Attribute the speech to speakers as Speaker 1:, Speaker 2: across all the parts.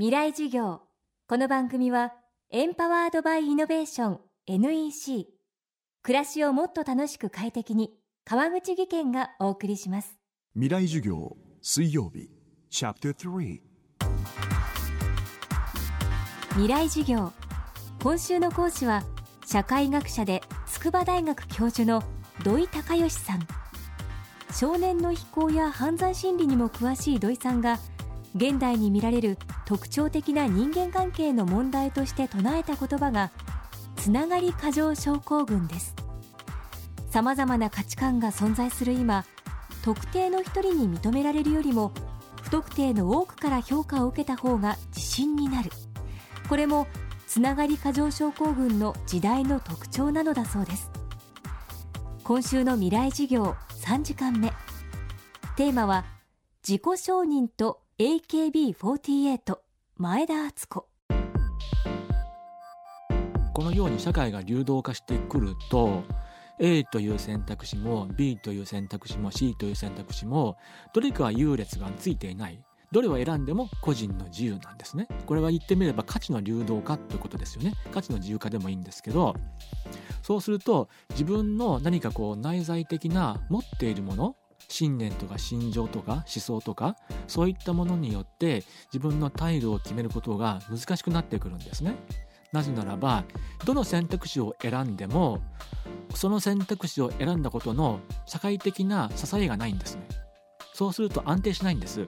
Speaker 1: 未来授業。この番組はエンパワードバイイノベーション NEC 暮らしをもっと楽しく快適に川口義賢がお送りします。
Speaker 2: 未来授業水曜日チャプター3
Speaker 1: 未来授業。今週の講師は社会学者で筑波大学教授の土井隆義さん。少年の非行や犯罪心理にも詳しい土井さんが現代に見られる特徴的な人間関係の問題として唱えた言葉がつながり過剰症候群です。さまざまな価値観が存在する今特定の一人に認められるよりも不特定の多くから評価を受けた方が自信になる。これもつながり過剰症候群の時代の特徴なのだそうです。今週の未来事業3時間目。テーマは自己承認と AKB48 前田敦子。
Speaker 3: このように社会が流動化してくると A という選択肢も B という選択肢も C という選択肢もどれかは優劣がついていない。どれを選んでも個人の自由なんですね。これは言ってみれば価値の流動化ということですよね。価値の自由化でもいいんですけどそうすると自分の何かこう内在的な持っているもの信念とか心情とか思想とかそういったものによって自分の態度を決めることが難しくなってくるんですね。なぜならばどの選択肢を選んでもその選択肢を選んだことの社会的な支えがないんですね。そうすると安定しないんです。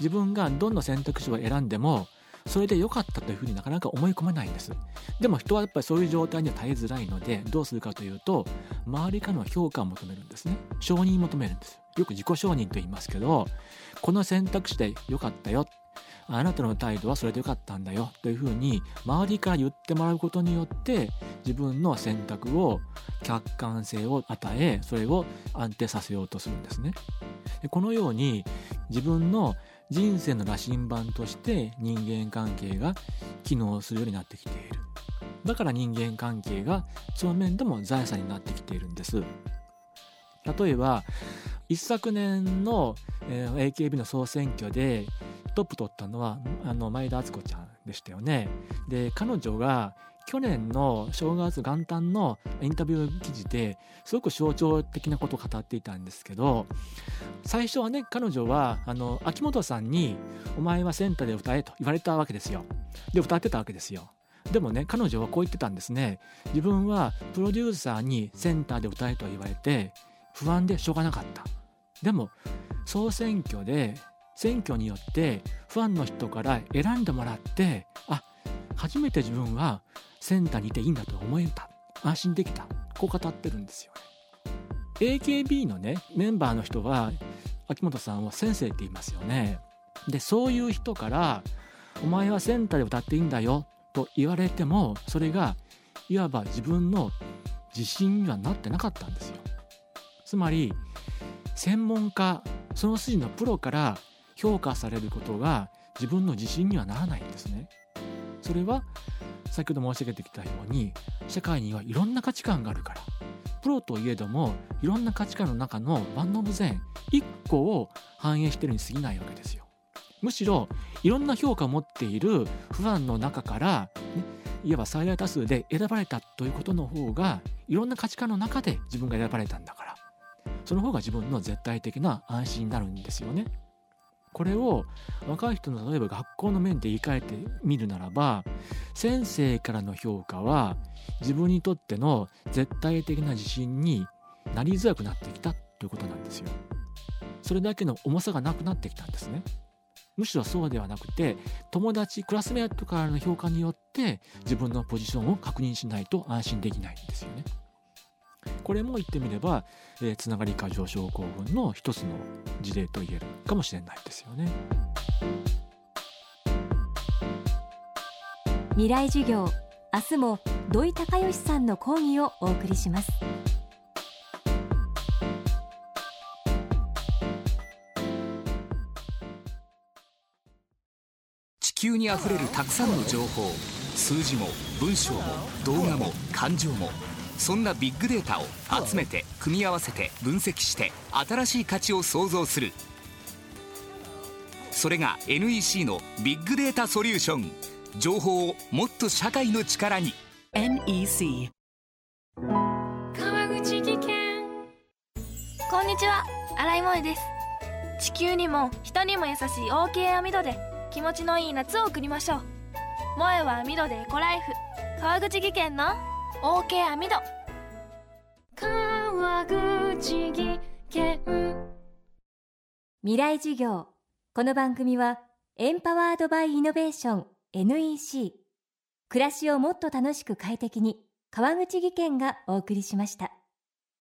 Speaker 3: 自分がどの選択肢を選んでもそれで良かったというふうになかなか思い込めないんですでも人はやっぱりそういう状態には耐えづらいのでどうするかというと周りからの評価を求めるんですね承認を求めるんですよく自己承認と言いますけどこの選択肢で良かったよあなたの態度はそれで良かったんだよというふうに周りから言ってもらうことによって自分の選択を客観性を与えそれを安定させようとするんですね。このように自分の人生の羅針盤として人間関係が機能するようになってきている。だから人間関係がその面でも財産になってきているんです。例えば一昨年の、えー、AKB の総選挙でトップ取ったのはあの前田敦子ちゃんでしたよね。で彼女が去年の正月元旦のインタビュー記事ですごく象徴的なことを語っていたんですけど最初はね彼女はあの秋元さんに「お前はセンターで歌え」と言われたわけですよ。で歌ってたわけですよ。でもね彼女はこう言ってたんですね。自分はプロデューサーにセンターで歌えと言われて不安でしょうがなかった。でも総選挙で選挙によってファンの人から選んでもらってあ初めて自分はセンターにいていいんだと思えた。安心できた。こう語ってるんですよね。AKB のねメンバーの人は秋元さんは先生って言いますよね。でそういう人から「お前はセンターで歌っていいんだよ」と言われてもそれがいわば自分の自信にはなってなかったんですよ。つまり専門家その筋のプロから評価されることが自分の自信にはならないんですね。それは先ほど申し上げてきたように社会にはいろんな価値観があるからプロといえどもいろんな価値観の中の万能無善1個を反映してるに過ぎないわけですよ。むしろいろんな評価を持っているファンの中から、ね、いわば最大多数で選ばれたということの方がいろんな価値観の中で自分が選ばれたんだからその方が自分の絶対的な安心になるんですよね。これを若い人の例えば学校の面で言い換えてみるならば先生からの評価は自分にとっての絶対的な自信になりづらくなってきたということなんですよ。それだけの重さがなくなってきたんですね。むしろそうではなくて友達クラスメートからの評価によって自分のポジションを確認しないと安心できないんですよね。これも言ってみれば、えー、つながり過剰症候群の一つの事例と言えるかもしれないですよね。
Speaker 1: 未来授業明日も土井隆義さんの講義をお送りします。
Speaker 4: 地球にあふれるたくさんの情報数字も文章も動画も感情もそんなビッグデータを集めて組み合わせて分析して新しい価値を創造する。それが NEC のビッグデータソリューション。情報をもっと社会の力に。
Speaker 5: NEC
Speaker 6: 川口技研。こんにちは。新井萌です。地球にも人にも優しい OK 網戸で気持ちのいい夏を送りましょう。萌えは網戸でエコライフ。川口技研の OK 網戸川口技研。
Speaker 1: 未来授業。この番組はエンパワードバイイノベーション NEC 暮らしをもっと楽しく快適に川口技研がお送りしました。